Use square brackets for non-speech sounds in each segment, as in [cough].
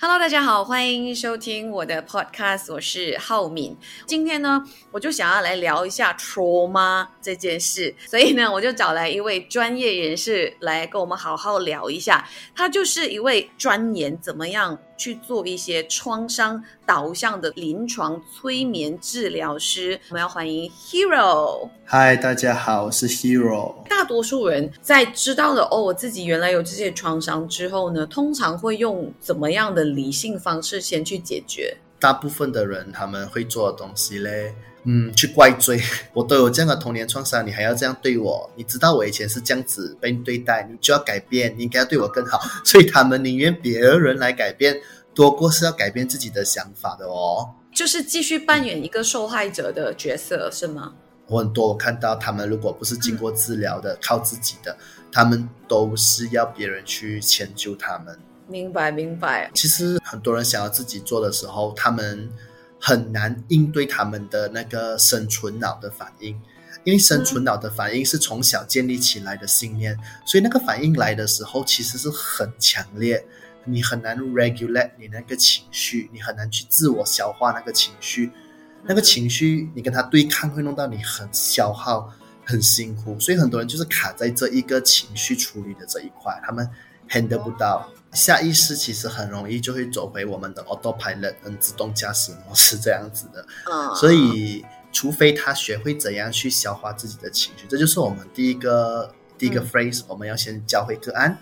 Hello，大家好，欢迎收听我的 Podcast，我是浩敏。今天呢，我就想要来聊一下 trauma 这件事，所以呢，我就找来一位专业人士来跟我们好好聊一下。他就是一位专研怎么样去做一些创伤导向的临床催眠治疗师。我们要欢迎 Hero。嗨，大家好，我是 Hero。大多数人在知道了哦，我自己原来有这些创伤之后呢，通常会用怎么样的理性方式先去解决？大部分的人他们会做的东西嘞，嗯，去怪罪我都有这样的童年创伤，你还要这样对我？你知道我以前是这样子被你对待，你就要改变，你应该要对我更好。所以他们宁愿别人来改变，多过是要改变自己的想法的哦。就是继续扮演一个受害者的角色，是吗？我很多我看到他们如果不是经过治疗的，靠自己的，他们都是要别人去迁就他们。明白，明白。其实很多人想要自己做的时候，他们很难应对他们的那个生存脑的反应，因为生存脑的反应是从小建立起来的信念，所以那个反应来的时候其实是很强烈，你很难 regulate 你那个情绪，你很难去自我消化那个情绪，那个情绪你跟他对抗会弄到你很消耗、很辛苦，所以很多人就是卡在这一个情绪处理的这一块，他们 handle 不到。下意识其实很容易就会走回我们的 autopilot，嗯，自动驾驶模式这样子的。嗯，所以除非他学会怎样去消化自己的情绪，这就是我们第一个第一个 phrase，我们要先教会个案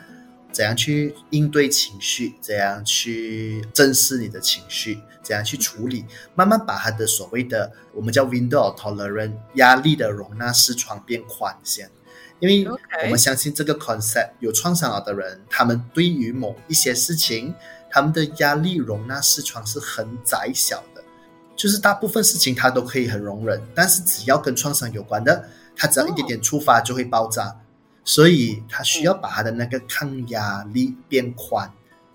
怎样去应对情绪，怎样去正视你的情绪，怎样去处理，慢慢把他的所谓的我们叫 window of tolerance 压力的容纳视窗变宽先。因为我们相信这个 concept，有创伤了的人，他们对于某一些事情，他们的压力容纳视窗是很窄小的，就是大部分事情他都可以很容忍，但是只要跟创伤有关的，他只要一点点触发就会爆炸，所以他需要把他的那个抗压力变宽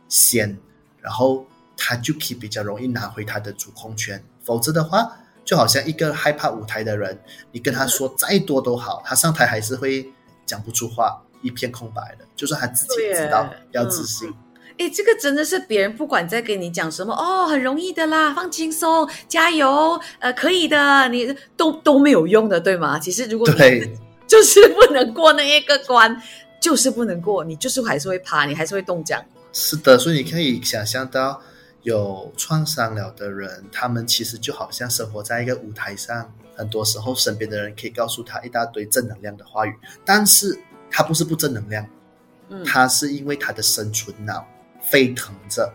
先，然后他就可以比较容易拿回他的主控权，否则的话。就好像一个害怕舞台的人，你跟他说再多都好，他上台还是会讲不出话，一片空白的。就算他自己知道要自信。哎，这个真的是别人不管在跟你讲什么哦，很容易的啦，放轻松，加油，呃，可以的，你都都没有用的，对吗？其实如果对，就是不能过那一个关，就是不能过，你就是还是会怕，你还是会冻僵。是的，所以你可以想象到。有创伤了的人，他们其实就好像生活在一个舞台上，很多时候身边的人可以告诉他一大堆正能量的话语，但是他不是不正能量，嗯，他是因为他的生存脑沸腾着，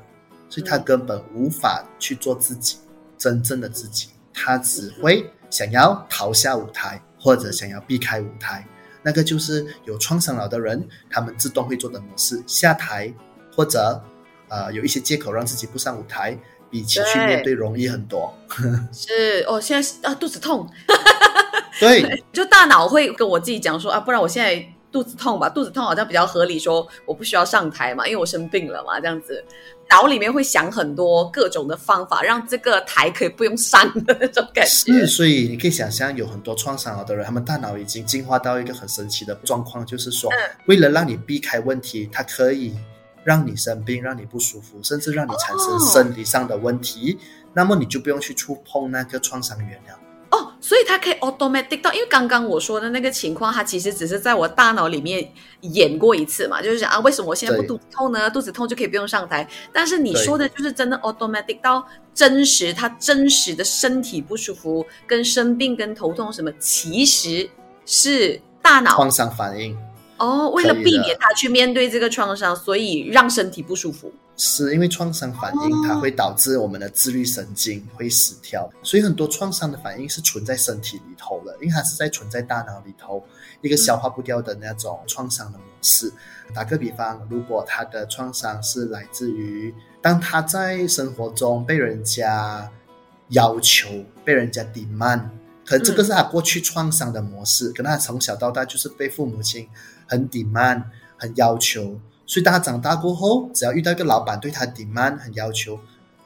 所以他根本无法去做自己真正的自己，他只会想要逃下舞台或者想要避开舞台，那个就是有创伤了的人，他们自动会做的模式，下台或者。呃，有一些借口让自己不上舞台，比起去面对容易很多。[laughs] 是哦，现在啊肚子痛，对，[laughs] 就大脑会跟我自己讲说啊，不然我现在肚子痛吧，肚子痛好像比较合理，说我不需要上台嘛，因为我生病了嘛，这样子，脑里面会想很多各种的方法，让这个台可以不用删的那种感觉。是，所以你可以想象，有很多创伤了的人，他们大脑已经进化到一个很神奇的状况，就是说，为了让你避开问题，它可以。让你生病，让你不舒服，甚至让你产生生理上的问题，那么你就不用去触碰那个创伤源了。哦，所以它可以 automatic 到，因为刚刚我说的那个情况，它其实只是在我大脑里面演过一次嘛，就是讲啊，为什么我现在不肚子痛呢？肚子痛就可以不用上台。但是你说的就是真的 automatic 到真实，他真实的身体不舒服、跟生病、跟头痛什么，其实是大脑创伤反应。哦，为了避免他去面对这个创伤，所以让身体不舒服。是因为创伤反应，它会导致我们的自律神经会失调，所以很多创伤的反应是存在身体里头的，因为它是在存在大脑里头一个消化不掉的那种创伤的模式。打个比方，如果他的创伤是来自于当他在生活中被人家要求、被人家顶慢可能这个是他过去创伤的模式，可能他从小到大就是被父母亲。很顶慢很要求，所以当他长大过后，只要遇到一个老板对他 demand 很要求，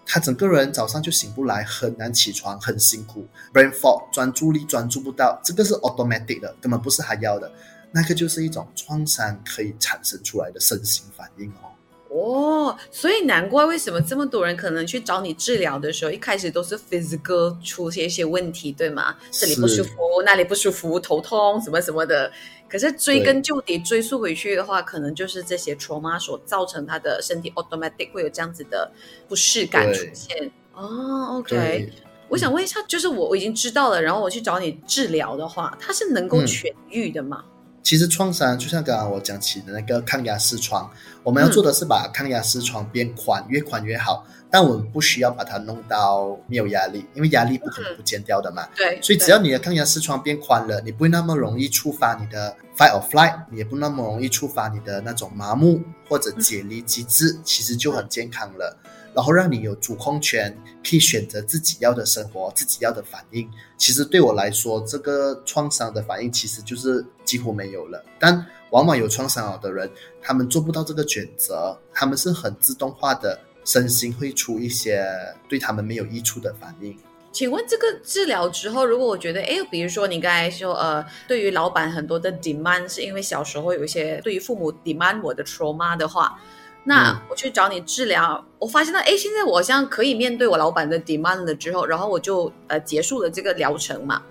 他整个人早上就醒不来，很难起床，很辛苦，brain fog，专注力专注不到，这个是 automatic 的，根本不是他要的，那个就是一种创伤可以产生出来的身心反应哦。哦，所以难怪为什么这么多人可能去找你治疗的时候，一开始都是 physical 出现一些问题，对吗？这里不舒服，那里不舒服，头痛什么什么的。可是追根究底，追溯回去的话，可能就是这些 trauma 所造成他的身体 automatic 会有这样子的不适感出现。哦，OK，我想问一下，就是我我已经知道了，然后我去找你治疗的话，它是能够痊愈的吗？其实创伤就像刚刚我讲起的那个抗压视窗，我们要做的是把抗压视窗变宽，越宽越好。但我们不需要把它弄到没有压力，因为压力不可能不减掉的嘛。对。所以只要你的抗压视窗变宽了，你不会那么容易触发你的 fight or flight，你也不那么容易触发你的那种麻木或者解离机制，其实就很健康了。然后让你有主控权，可以选择自己要的生活，自己要的反应。其实对我来说，这个创伤的反应其实就是几乎没有了。但往往有创伤的人，他们做不到这个选择，他们是很自动化的，身心会出一些对他们没有益处的反应。请问这个治疗之后，如果我觉得，哎，比如说你刚才说，呃，对于老板很多的 demand 是因为小时候有一些对于父母 demand 我的 trauma 的话。那我去找你治疗，我发现到，哎，现在我好像可以面对我老板的 demand 了之后，然后我就呃结束了这个疗程嘛。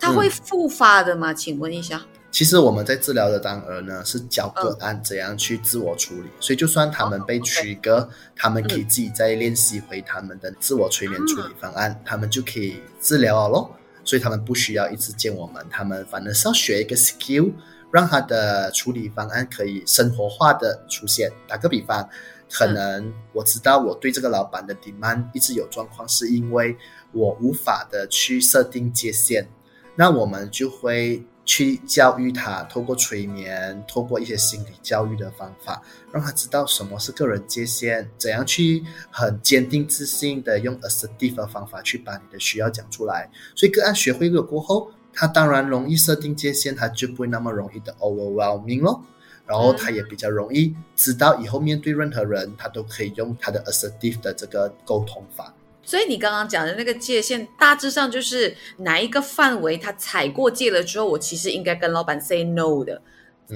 它会复发的吗？请问一下。其实我们在治疗的当儿呢，是教个案怎样去自我处理，所以就算他们被取割，他们可以自己再练习回他们的自我催眠处理方案，他们就可以治疗了咯。所以他们不需要一直见我们，他们反正是要学一个 skill。让他的处理方案可以生活化的出现。打个比方，可能我知道我对这个老板的 demand 一直有状况，是因为我无法的去设定界限。那我们就会去教育他，透过催眠，透过一些心理教育的方法，让他知道什么是个人界限，怎样去很坚定自信的用 assertive 的方法去把你的需要讲出来。所以个案学会了过后。他当然容易设定界限，他就不会那么容易的 overwhelming 咯。然后他也比较容易知道以后面对任何人，他都可以用他的 assertive 的这个沟通法。所以你刚刚讲的那个界限，大致上就是哪一个范围他踩过界了之后，我其实应该跟老板 say no 的，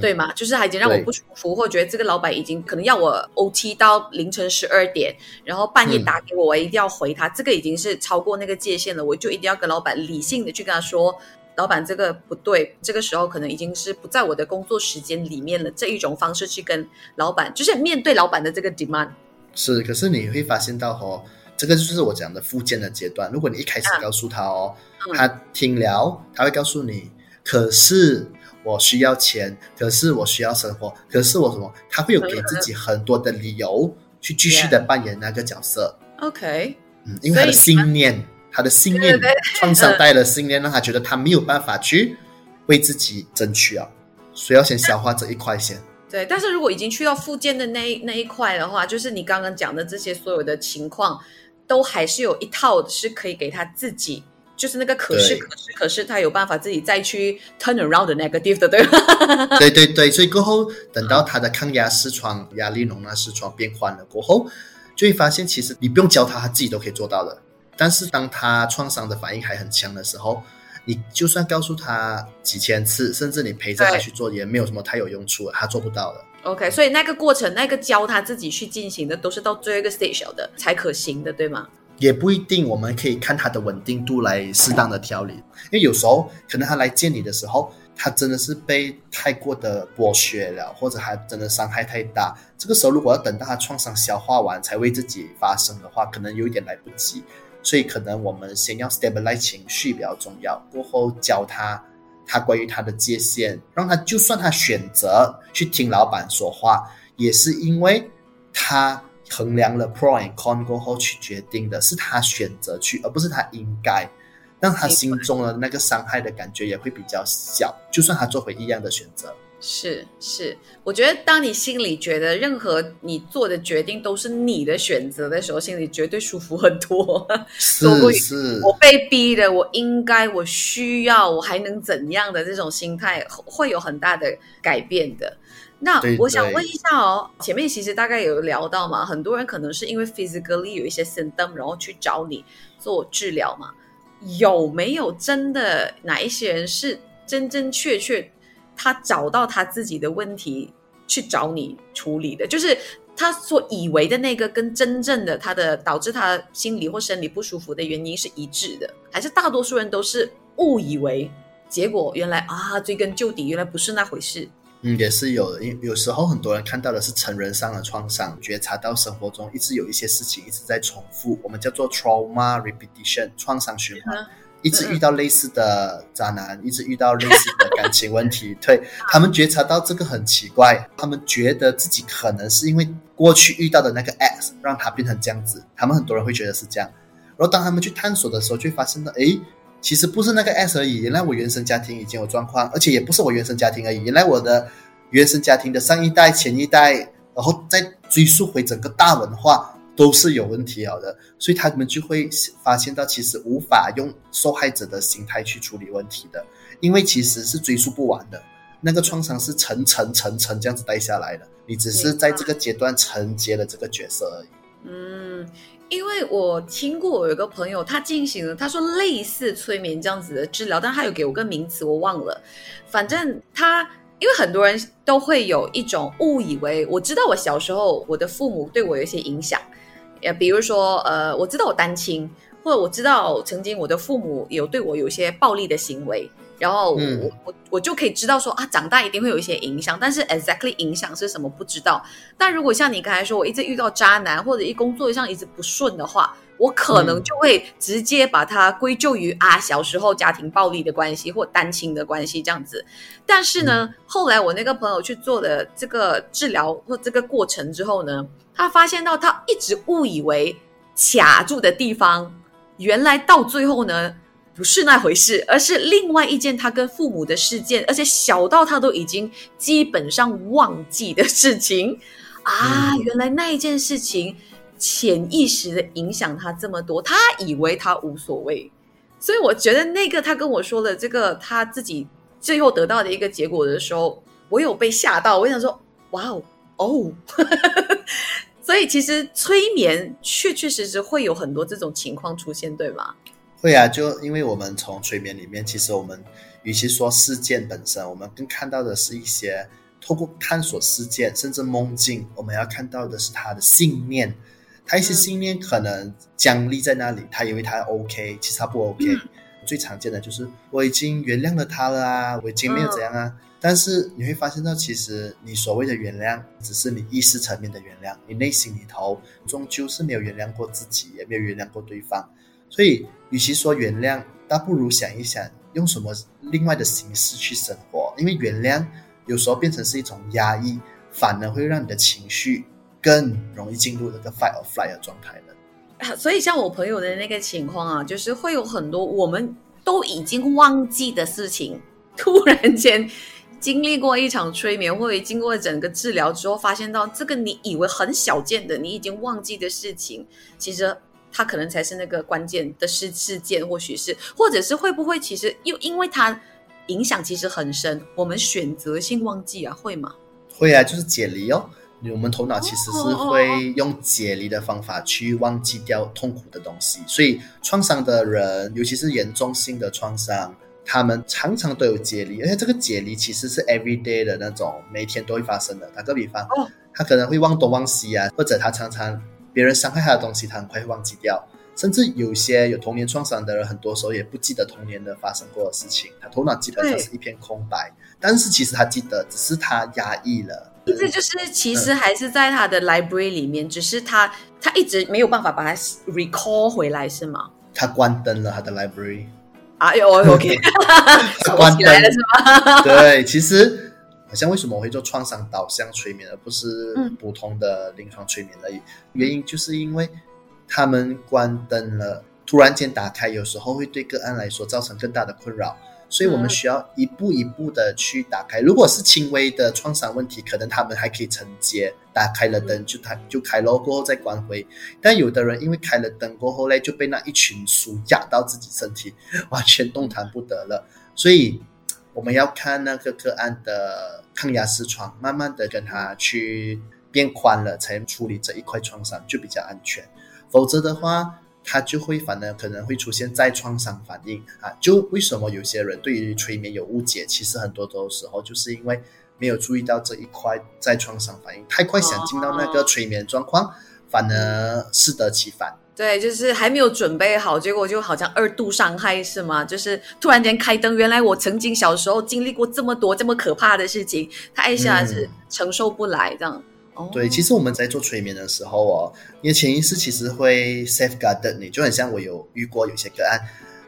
对吗？就是他已经让我不舒服，或觉得这个老板已经可能要我 OT 到凌晨十二点，然后半夜打给我，我一定要回他，这个已经是超过那个界限了，我就一定要跟老板理性的去跟他说。老板，这个不对，这个时候可能已经是不在我的工作时间里面了。这一种方式去跟老板，就是面对老板的这个 demand。是，可是你会发现到哦，这个就是我讲的附件的阶段。如果你一开始告诉他哦，他听了，他会告诉你，可是我需要钱，可是我需要生活，可是我什么？他会有给自己很多的理由去继续的扮演那个角色。OK，嗯，因为他的信念。他的信念创伤带的信念，让他觉得他没有办法去为自己争取啊，所以要先消化这一块先。对，但是如果已经去到附件的那那一块的话，就是你刚刚讲的这些所有的情况，都还是有一套是可以给他自己，就是那个可是可是可是他有办法自己再去 turn around 的 negative 的，对吧？对 [laughs] 对对，所以过后等到他的抗压视窗、压力容纳视窗变宽了过后，就会发现其实你不用教他，他自己都可以做到的。但是当他创伤的反应还很强的时候，你就算告诉他几千次，甚至你陪着他去做，也没有什么太有用处，他做不到的。OK，所以那个过程，那个教他自己去进行的，都是到最后一个 stage 的才可行的，对吗？也不一定，我们可以看他的稳定度来适当的调理。因为有时候可能他来见你的时候，他真的是被太过的剥削了，或者还真的伤害太大。这个时候如果要等到他创伤消化完才为自己发声的话，可能有一点来不及。所以可能我们先要 stabilize 情绪比较重要，过后教他他关于他的界限，让他就算他选择去听老板说话，也是因为他衡量了 pro and con 过后去决定的，是他选择去，而不是他应该，让他心中的那个伤害的感觉也会比较小，就算他做回一样的选择。是是，我觉得当你心里觉得任何你做的决定都是你的选择的时候，心里绝对舒服很多。[laughs] 是是，我被逼的，我应该，我需要，我还能怎样的这种心态会有很大的改变的。那我想问一下哦，前面其实大概有聊到嘛，很多人可能是因为 physically 有一些 symptom，然后去找你做治疗嘛。有没有真的哪一些人是真真确确？他找到他自己的问题去找你处理的，就是他所以为的那个跟真正的他的导致他心理或生理不舒服的原因是一致的，还是大多数人都是误以为，结果原来啊追根究底，原来不是那回事。嗯，也是有的，因有时候很多人看到的是成人上的创伤，觉察到生活中一直有一些事情一直在重复，我们叫做 trauma repetition 创伤循环。一直遇到类似的渣男，一直遇到类似的感情问题，对他们觉察到这个很奇怪，他们觉得自己可能是因为过去遇到的那个 X 让他变成这样子，他们很多人会觉得是这样。然后当他们去探索的时候，就发现到，哎，其实不是那个 X 而已，原来我原生家庭已经有状况，而且也不是我原生家庭而已，原来我的原生家庭的上一代、前一代，然后再追溯回整个大文化。都是有问题了的，所以他们就会发现到，其实无法用受害者的心态去处理问题的，因为其实是追溯不完的，那个创伤是层层层层这样子带下来的，你只是在这个阶段承接了这个角色而已。嗯，因为我听过我有个朋友，他进行了他说类似催眠这样子的治疗，但他有给我个名词，我忘了，反正他因为很多人都会有一种误以为，我知道我小时候我的父母对我有一些影响。也比如说，呃，我知道我单亲，或者我知道曾经我的父母有对我有一些暴力的行为，然后我我我就可以知道说啊，长大一定会有一些影响，但是 exactly 影响是什么不知道。但如果像你刚才说，我一直遇到渣男，或者一工作上一直不顺的话，我可能就会直接把它归咎于啊小时候家庭暴力的关系或单亲的关系这样子。但是呢，后来我那个朋友去做了这个治疗或这个过程之后呢。他发现到，他一直误以为卡住的地方，原来到最后呢，不是那回事，而是另外一件他跟父母的事件，而且小到他都已经基本上忘记的事情啊！原来那一件事情潜意识的影响他这么多，他以为他无所谓，所以我觉得那个他跟我说的这个他自己最后得到的一个结果的时候，我有被吓到，我想说，哇哦，哦。[laughs] 所以其实催眠确确实实会有很多这种情况出现，对吗？会啊，就因为我们从催眠里面，其实我们与其说事件本身，我们更看到的是一些透过探索事件，甚至梦境，我们要看到的是他的信念。他一些信念可能僵立在那里，他以为他 OK，其实他不 OK。最常见的就是我已经原谅了他了啊，我已经没有怎样啊。但是你会发现到，其实你所谓的原谅，只是你意识层面的原谅，你内心里头终究是没有原谅过自己，也没有原谅过对方。所以，与其说原谅，倒不如想一想，用什么另外的形式去生活。因为原谅有时候变成是一种压抑，反而会让你的情绪更容易进入那个 fight or flight 的状态了。所以，像我朋友的那个情况啊，就是会有很多我们都已经忘记的事情，突然间。经历过一场催眠，或者经过整个治疗之后，发现到这个你以为很小件的，你已经忘记的事情，其实它可能才是那个关键的事事件，或许是，或者是会不会其实又因为它影响其实很深，我们选择性忘记啊，会吗？会啊，就是解离哦。我们头脑其实是会用解离的方法去忘记掉痛苦的东西，所以创伤的人，尤其是严重性的创伤。他们常常都有解离，而且这个解离其实是 every day 的那种，每天都会发生的。打个比方，他可能会忘东忘西啊，或者他常常别人伤害他的东西，他很快会忘记掉。甚至有些有童年创伤的人，很多时候也不记得童年的发生过的事情，他头脑基本上是一片空白。但是其实他记得，只是他压抑了。意思就是，其实还是在他的 library 里面，只是他他一直没有办法把它 recall 回来，是吗？他关灯了他的 library。啊，有 OK，[laughs] [laughs] 关起来了是吗？[laughs] 对，其实好像为什么我会做创伤导向催眠，而不是普通的临床催眠而已？原因就是因为他们关灯了，突然间打开，有时候会对个案来说造成更大的困扰。所以我们需要一步一步的去打开。如果是轻微的创伤问题，可能他们还可以承接，打开了灯就开就开了过后再关回。但有的人因为开了灯过后嘞，就被那一群书压到自己身体，完全动弹不得了。所以我们要看那个个案的抗压视窗，慢慢的跟他去变宽了，才能处理这一块创伤就比较安全。否则的话。他就会反而可能会出现再创伤反应啊！就为什么有些人对于催眠有误解？其实很多的时候就是因为没有注意到这一块再创伤反应，太快想进到那个催眠状况，反而适得其反。对，就是还没有准备好，结果就好像二度伤害是吗？就是突然间开灯，原来我曾经小时候经历过这么多这么可怕的事情，他一下子承受不来这样。哦，对，其实我们在做催眠的时候哦，你的潜意识其实会 safeguard 你，就很像我有遇过有些个案，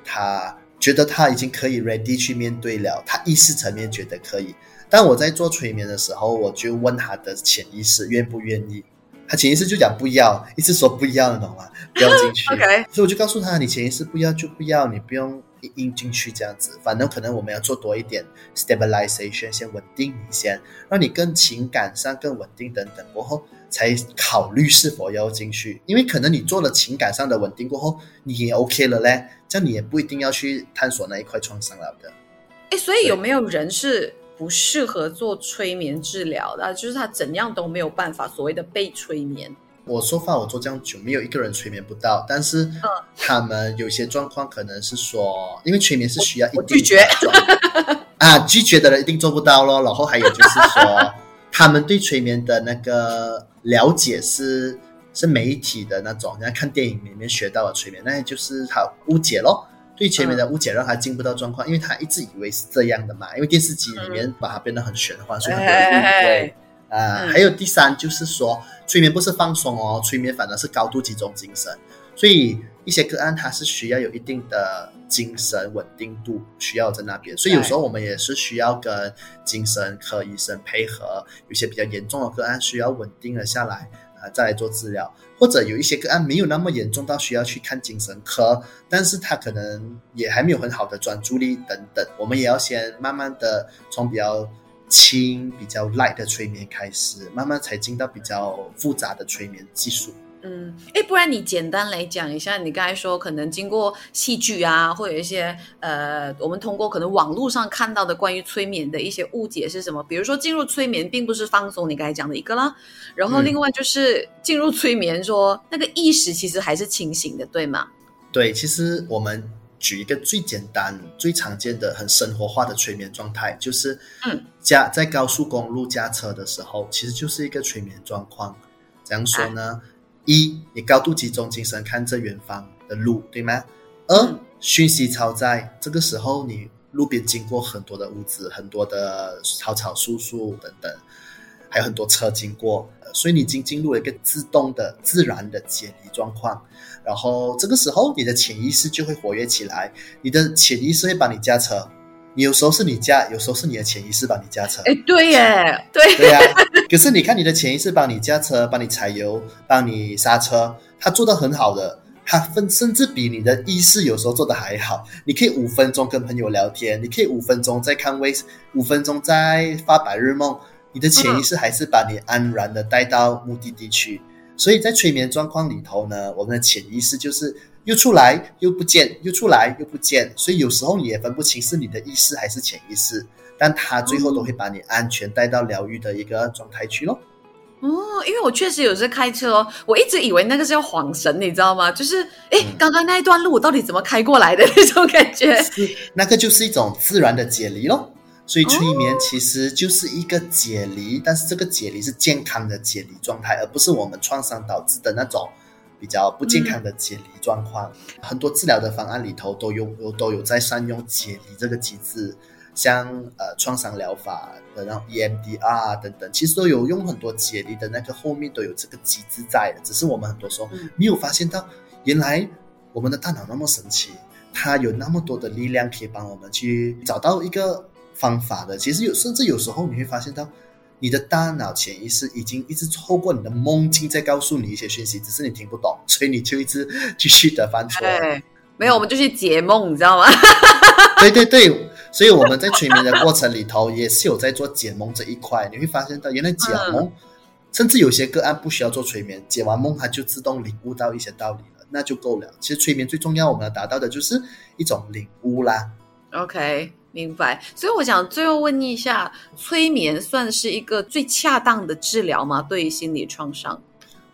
他觉得他已经可以 ready 去面对了，他意识层面觉得可以，但我在做催眠的时候，我就问他的潜意识愿不愿意。他潜意识就讲不要，一直说不要，你懂吗？不要进去。[laughs] OK，所以我就告诉他，你潜意识不要就不要，你不用硬进去这样子。反正可能我们要做多一点 stabilization，先稳定你先，让你更情感上更稳定等等过后，才考虑是否要进去。因为可能你做了情感上的稳定过后，你也 OK 了嘞，这样你也不一定要去探索那一块创伤了的。哎，所以有没有人是？不适合做催眠治疗的，就是他怎样都没有办法所谓的被催眠。我说话我做这样久，没有一个人催眠不到，但是他们有些状况可能是说，因为催眠是需要一定拒绝啊，拒绝的人一定做不到咯。然后还有就是说，他们对催眠的那个了解是是媒体的那种，人家看电影里面学到的催眠，那就是他误解咯。对前面的误解让他进不到状况，因为他一直以为是这样的嘛。因为电视机里面把它变得很玄幻，所以很多人误会。啊，还有第三就是说，催眠不是放松哦，催眠反而是高度集中精神。所以一些个案它是需要有一定的精神稳定度，需要在那边。所以有时候我们也是需要跟精神科医生配合，有些比较严重的个案需要稳定了下来。啊，再来做治疗，或者有一些个案没有那么严重到需要去看精神科，但是他可能也还没有很好的专注力等等，我们也要先慢慢的从比较轻、比较 light 的催眠开始，慢慢才进到比较复杂的催眠技术。嗯，哎，不然你简单来讲一下，你刚才说可能经过戏剧啊，或者一些呃，我们通过可能网络上看到的关于催眠的一些误解是什么？比如说进入催眠并不是放松，你刚才讲的一个啦，然后另外就是进入催眠说那个意识其实还是清醒的，对吗？对，其实我们举一个最简单、最常见的、很生活化的催眠状态，就是嗯，驾在高速公路驾车的时候，其实就是一个催眠状况。怎样说呢？一，你高度集中精神看着远方的路，对吗？二，讯息超载，这个时候你路边经过很多的屋子，很多的草草树树等等，还有很多车经过，所以你已经进入了一个自动的、自然的解离状况。然后这个时候，你的潜意识就会活跃起来，你的潜意识会帮你驾车。有时候是你驾，有时候是你的潜意识帮你驾车。哎，对耶，对对呀。可是你看，你的潜意识帮你驾车，帮你踩油，帮你刹车，他做的很好的，他分甚至比你的意识有时候做的还好。你可以五分钟跟朋友聊天，你可以五分钟在看微，五分钟在发白日梦，你的潜意识还是把你安然的带到目的地去。所以在催眠状况里头呢，我们的潜意识就是。又出来又不见，又出来又不见，所以有时候你也分不清是你的意识还是潜意识，但他最后都会把你安全带到疗愈的一个状态去咯。哦，因为我确实有时开车哦，我一直以为那个是要晃神，你知道吗？就是哎，刚刚那一段路我到底怎么开过来的 [laughs] 那种感觉？那个就是一种自然的解离咯。所以催眠其实就是一个解离，但是这个解离是健康的解离状态，而不是我们创伤导致的那种。比较不健康的解离状况，很多治疗的方案里头都用有都有在善用解离这个机制，像呃创伤疗法的然后 EMDR 等等，其实都有用很多解离的那个后面都有这个机制在的，只是我们很多时候没有发现到，原来我们的大脑那么神奇，它有那么多的力量可以帮我们去找到一个方法的。其实有甚至有时候你会发现到。你的大脑潜意识已经一直透过你的梦境在告诉你一些讯息，只是你听不懂，[laughs] 所以你就一直继续的犯错。没有，我们就去解梦，你知道吗？[laughs] 对对对，所以我们在催眠的过程里头也是有在做解梦这一块。你会发现到，原来解梦，甚至有些个案不需要做催眠，解完梦它就自动领悟到一些道理了，那就够了。其实催眠最重要，我们要达到的就是一种领悟啦。OK。明白，所以我想最后问一下，催眠算是一个最恰当的治疗吗？对于心理创伤，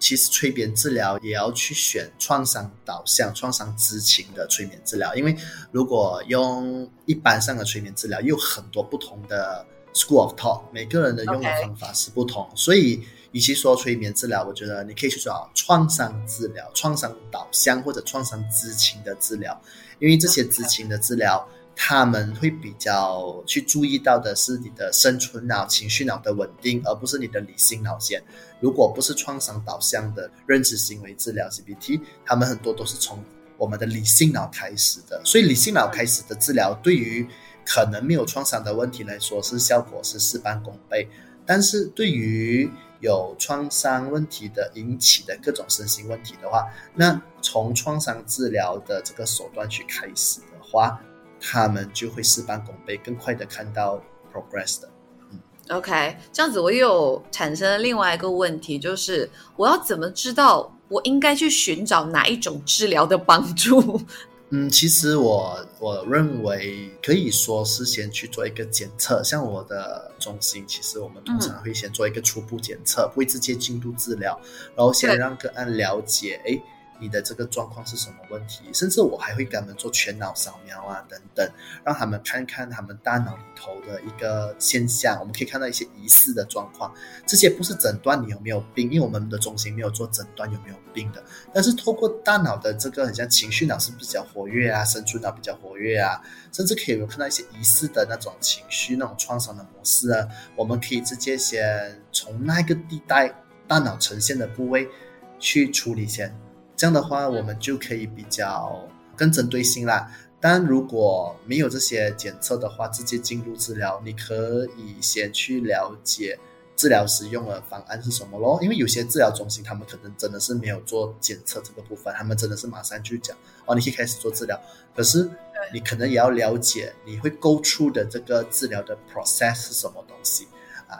其实催眠治疗也要去选创伤导向、创伤知情的催眠治疗，因为如果用一般上的催眠治疗，有很多不同的 school of thought，每个人的用的方法是不同，所以与其说催眠治疗，我觉得你可以去找创伤治疗、创伤导向或者创伤知情的治疗，因为这些知情的治疗。他们会比较去注意到的是你的生存脑、情绪脑的稳定，而不是你的理性脑先。如果不是创伤导向的认知行为治疗 （CBT），他们很多都是从我们的理性脑开始的。所以理性脑开始的治疗，对于可能没有创伤的问题来说，是效果是事半功倍。但是对于有创伤问题的引起的各种身心问题的话，那从创伤治疗的这个手段去开始的话，他们就会事半功倍，更快的看到 progress 的。嗯，OK，这样子我又产生了另外一个问题，就是我要怎么知道我应该去寻找哪一种治疗的帮助？[laughs] 嗯，其实我我认为可以说是先去做一个检测，像我的中心，其实我们通常会先做一个初步检测，不会直接进入治疗，然后先让个案了解，哎。你的这个状况是什么问题？甚至我还会给他们做全脑扫描啊，等等，让他们看看他们大脑里头的一个现象。我们可以看到一些疑似的状况，这些不是诊断你有没有病，因为我们的中心没有做诊断有没有病的。但是透过大脑的这个，很像情绪脑是比较活跃啊，生存脑比较活跃啊，甚至可以有看到一些疑似的那种情绪、那种创伤的模式啊。我们可以直接先从那个地带大脑呈现的部位去处理先。这样的话，我们就可以比较更针对性啦。但如果没有这些检测的话，直接进入治疗，你可以先去了解治疗使用的方案是什么咯。因为有些治疗中心，他们可能真的是没有做检测这个部分，他们真的是马上就讲哦，你可以开始做治疗。可是你可能也要了解，你会 go through 的这个治疗的 process 是什么东西。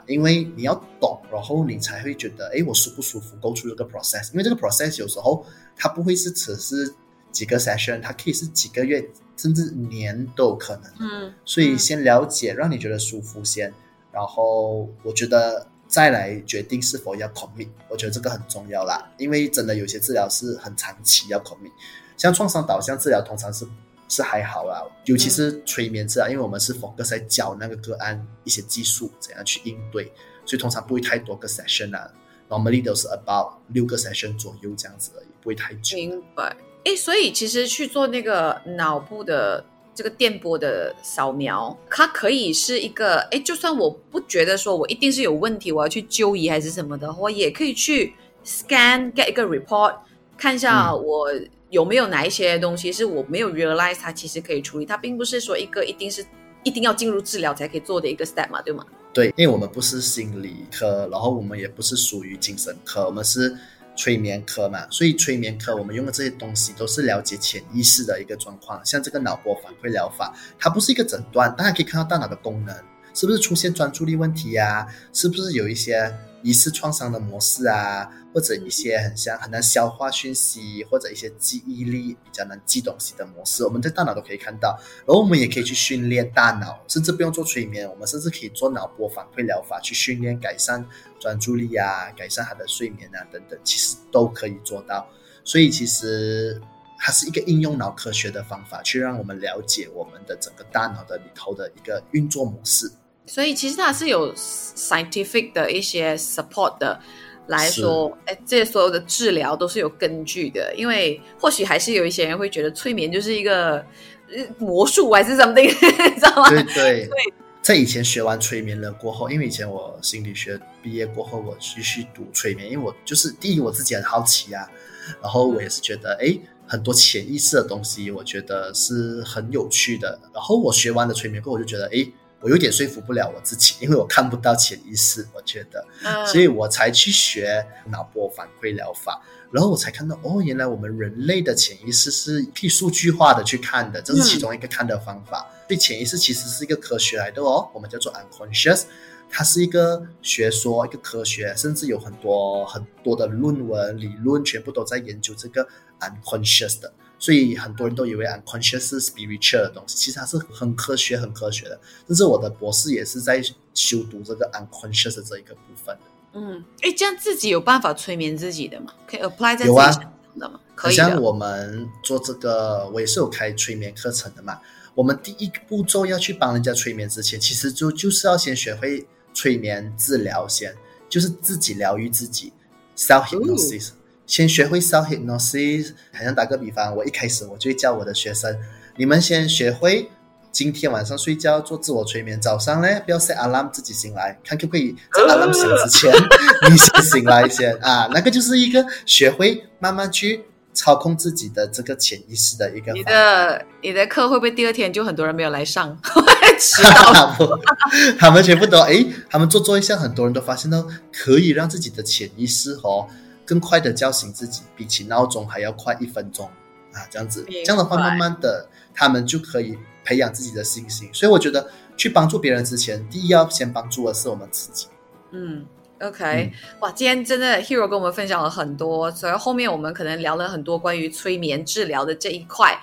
因为你要懂，然后你才会觉得，哎，我舒不舒服？Go through 这个 process，因为这个 process 有时候它不会是只是几个 session，它可以是几个月，甚至年都有可能。嗯，所以先了解，让你觉得舒服先，然后我觉得再来决定是否要 commit，我觉得这个很重要啦。因为真的有些治疗是很长期要 commit，像创伤导向治疗通常是。是还好啦，尤其是催眠治疗，因为我们是 focus 在教那个个案一些技术怎样去应对，所以通常不会太多个 session 啊，normally 都是 about 六个 session 左右这样子而已，不会太久。明白。哎，所以其实去做那个脑部的这个电波的扫描，它可以是一个，哎，就算我不觉得说我一定是有问题，我要去就医还是什么的，我也可以去 scan get 一个 report，看一下我。有没有哪一些东西是我没有 realize 它其实可以处理？它并不是说一个一定是一定要进入治疗才可以做的一个 step 嘛，对吗？对，因为我们不是心理科，然后我们也不是属于精神科，我们是催眠科嘛，所以催眠科我们用的这些东西都是了解潜意识的一个状况。像这个脑波反馈疗法，它不是一个诊断，大家可以看到大脑的功能是不是出现专注力问题呀？是不是有一些？疑似创伤的模式啊，或者一些很像很难消化讯息，或者一些记忆力比较难记东西的模式，我们在大脑都可以看到。然后我们也可以去训练大脑，甚至不用做催眠，我们甚至可以做脑波反馈疗法去训练改善专注力啊，改善他的睡眠啊等等，其实都可以做到。所以其实它是一个应用脑科学的方法，去让我们了解我们的整个大脑的里头的一个运作模式。所以其实它是有 scientific 的一些 support 的来说，哎，这些所有的治疗都是有根据的。因为或许还是有一些人会觉得催眠就是一个魔术还是什么的，知道吗？对对对。在以前学完催眠了过后，因为以前我心理学毕业过后，我继续读催眠，因为我就是第一我自己很好奇啊，然后我也是觉得哎，很多潜意识的东西，我觉得是很有趣的。然后我学完了催眠过后，我就觉得哎。我有点说服不了我自己，因为我看不到潜意识，我觉得，所以我才去学脑波反馈疗法，然后我才看到，哦，原来我们人类的潜意识是可以数据化的去看的，这是其中一个看的方法。对，潜意识其实是一个科学来的哦，我们叫做 unconscious，它是一个学说，一个科学，甚至有很多很多的论文理论，全部都在研究这个 unconscious 的。所以很多人都以为 unconscious 是 spiritual 的东西，其实它是很科学、很科学的。但是我的博士也是在修读这个 unconscious 这一个部分的。嗯，哎，这样自己有办法催眠自己的吗？可以 apply 在自己身上的吗？可以像我们做这个，我也是有开催眠课程的嘛。我们第一个步骤要去帮人家催眠之前，其实就就是要先学会催眠治疗，先就是自己疗愈自己，self hypnosis，、先学会 self hypnosis。好像打个比方，我一开始我就会教我的学生，你们先学会。今天晚上睡觉做自我催眠，早上呢不要 set alarm 自己醒来，看可不可以在 alarm 响之前你先醒来先啊，那个就是一个学会慢慢去操控自己的这个潜意识的一个你。的你的课会不会第二天就很多人没有来上，[laughs] 迟到？[laughs] 不他们全部都诶，他们做做一下，很多人都发现到可以让自己的潜意识哦更快的叫醒自己，比起闹钟还要快一分钟啊，这样子，这样的话，慢慢的他们就可以培养自己的信心。所以我觉得去帮助别人之前，第一要先帮助的是我们自己。嗯，OK，、哇，今天真的 Hero 跟我们分享了很多，所以后面我们可能聊了很多关于催眠治疗的这一块，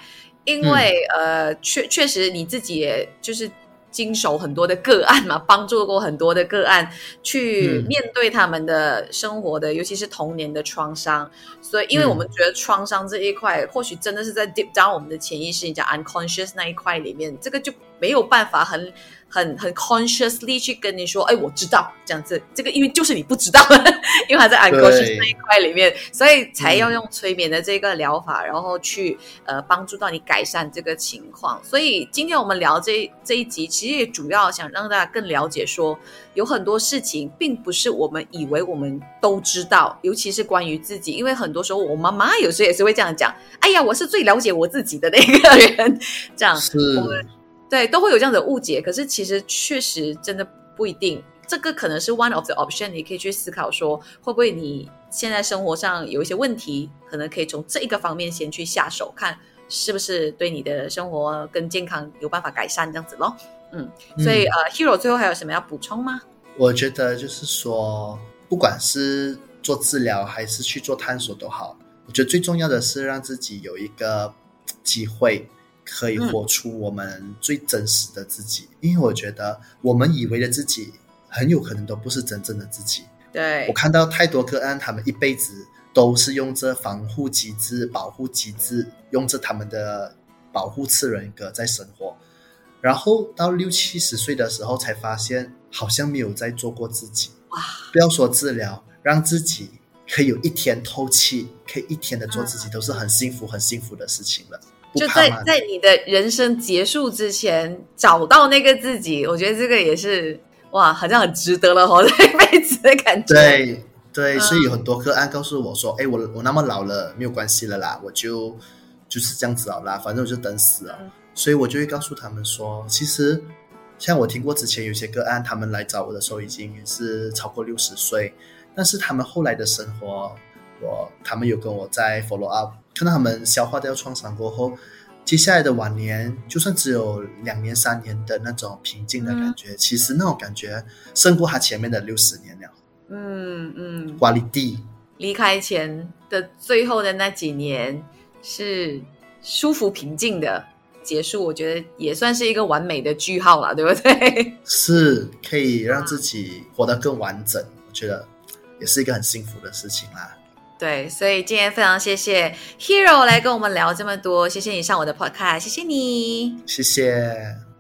因为、呃，确确实你自己也就是。经手很多的个案嘛，帮助过很多的个案去嗯面对他们的生活的，尤其是童年的创伤。所以，因为嗯我们觉得创伤这一块，或许真的是在 deep down 我们的潜意识，你讲 unconscious 那一块里面，这个就没有办法很很很 consciously 去跟你说，哎，我知道。这样子，这个因为就是你不知道，[laughs] 因为还在 unconscious 那一块里面，所以才要用催眠的这个疗法，然后去呃帮助到你改善这个情况。所以今天我们聊这这一集，其实也主要想让大家更了解说，有很多事情并不是我们以为我们都知道，尤其是关于自己，因为很多时候我妈妈有时候也是会这样讲，哎呀，我是最了解我自己的那个人，这样。是，我们对，都会有这样的误解。可是其实确实真的不一定，这个可能是 one of the option，你可以去思考说，会不会你现在生活上有一些问题，可能可以从这一个方面先去下手，看是不是对你的生活跟健康有办法改善这样子咯。嗯，所以、呃，Hero 最后还有什么要补充吗？我觉得就是说，不管是做治疗还是去做探索都好，我觉得最重要的是让自己有一个机会，可以活出我们最真实的自己。因为我觉得我们以为的自己，很有可能都不是真正的自己。对我，看到太多个案，他们一辈子都是用这防护机制、保护机制，用着他们的保护次人格在生活，然后到六七十岁的时候才发现，好像没有在做过自己。哇，不要说治疗，让自己可以有一天透气，可以一天的做自己，都是很幸福、很幸福的事情了。不就在？在你的人生结束之前找到那个自己，我觉得这个也是哇，好像很值得了活，这一辈子的感觉。对对，嗯所以有很多个案告诉我说：“哎，我我那么老了，没有关系了啦，我就就是这样子好啦，反正我就等死了。嗯所以我就会告诉他们说，其实像我听过之前有些个案，他们来找我的时候已经是超过六十岁，但是他们后来的生活，我他们有跟我在 follow up，看到他们消化掉创伤过后，接下来的晚年，就算只有两年三年的那种平静的感觉，其实那种感觉胜过他前面的六十年了。嗯嗯，quality 离开前的最后的那几年是舒服平静的结束，我觉得也算是一个完美的句号了，对不对？是可以让自己活得更完整，我觉得也是一个很幸福的事情啦。对，所以今天非常谢谢 Hero 来跟我们聊这么多，谢谢你上我的 podcast，谢谢你。谢谢。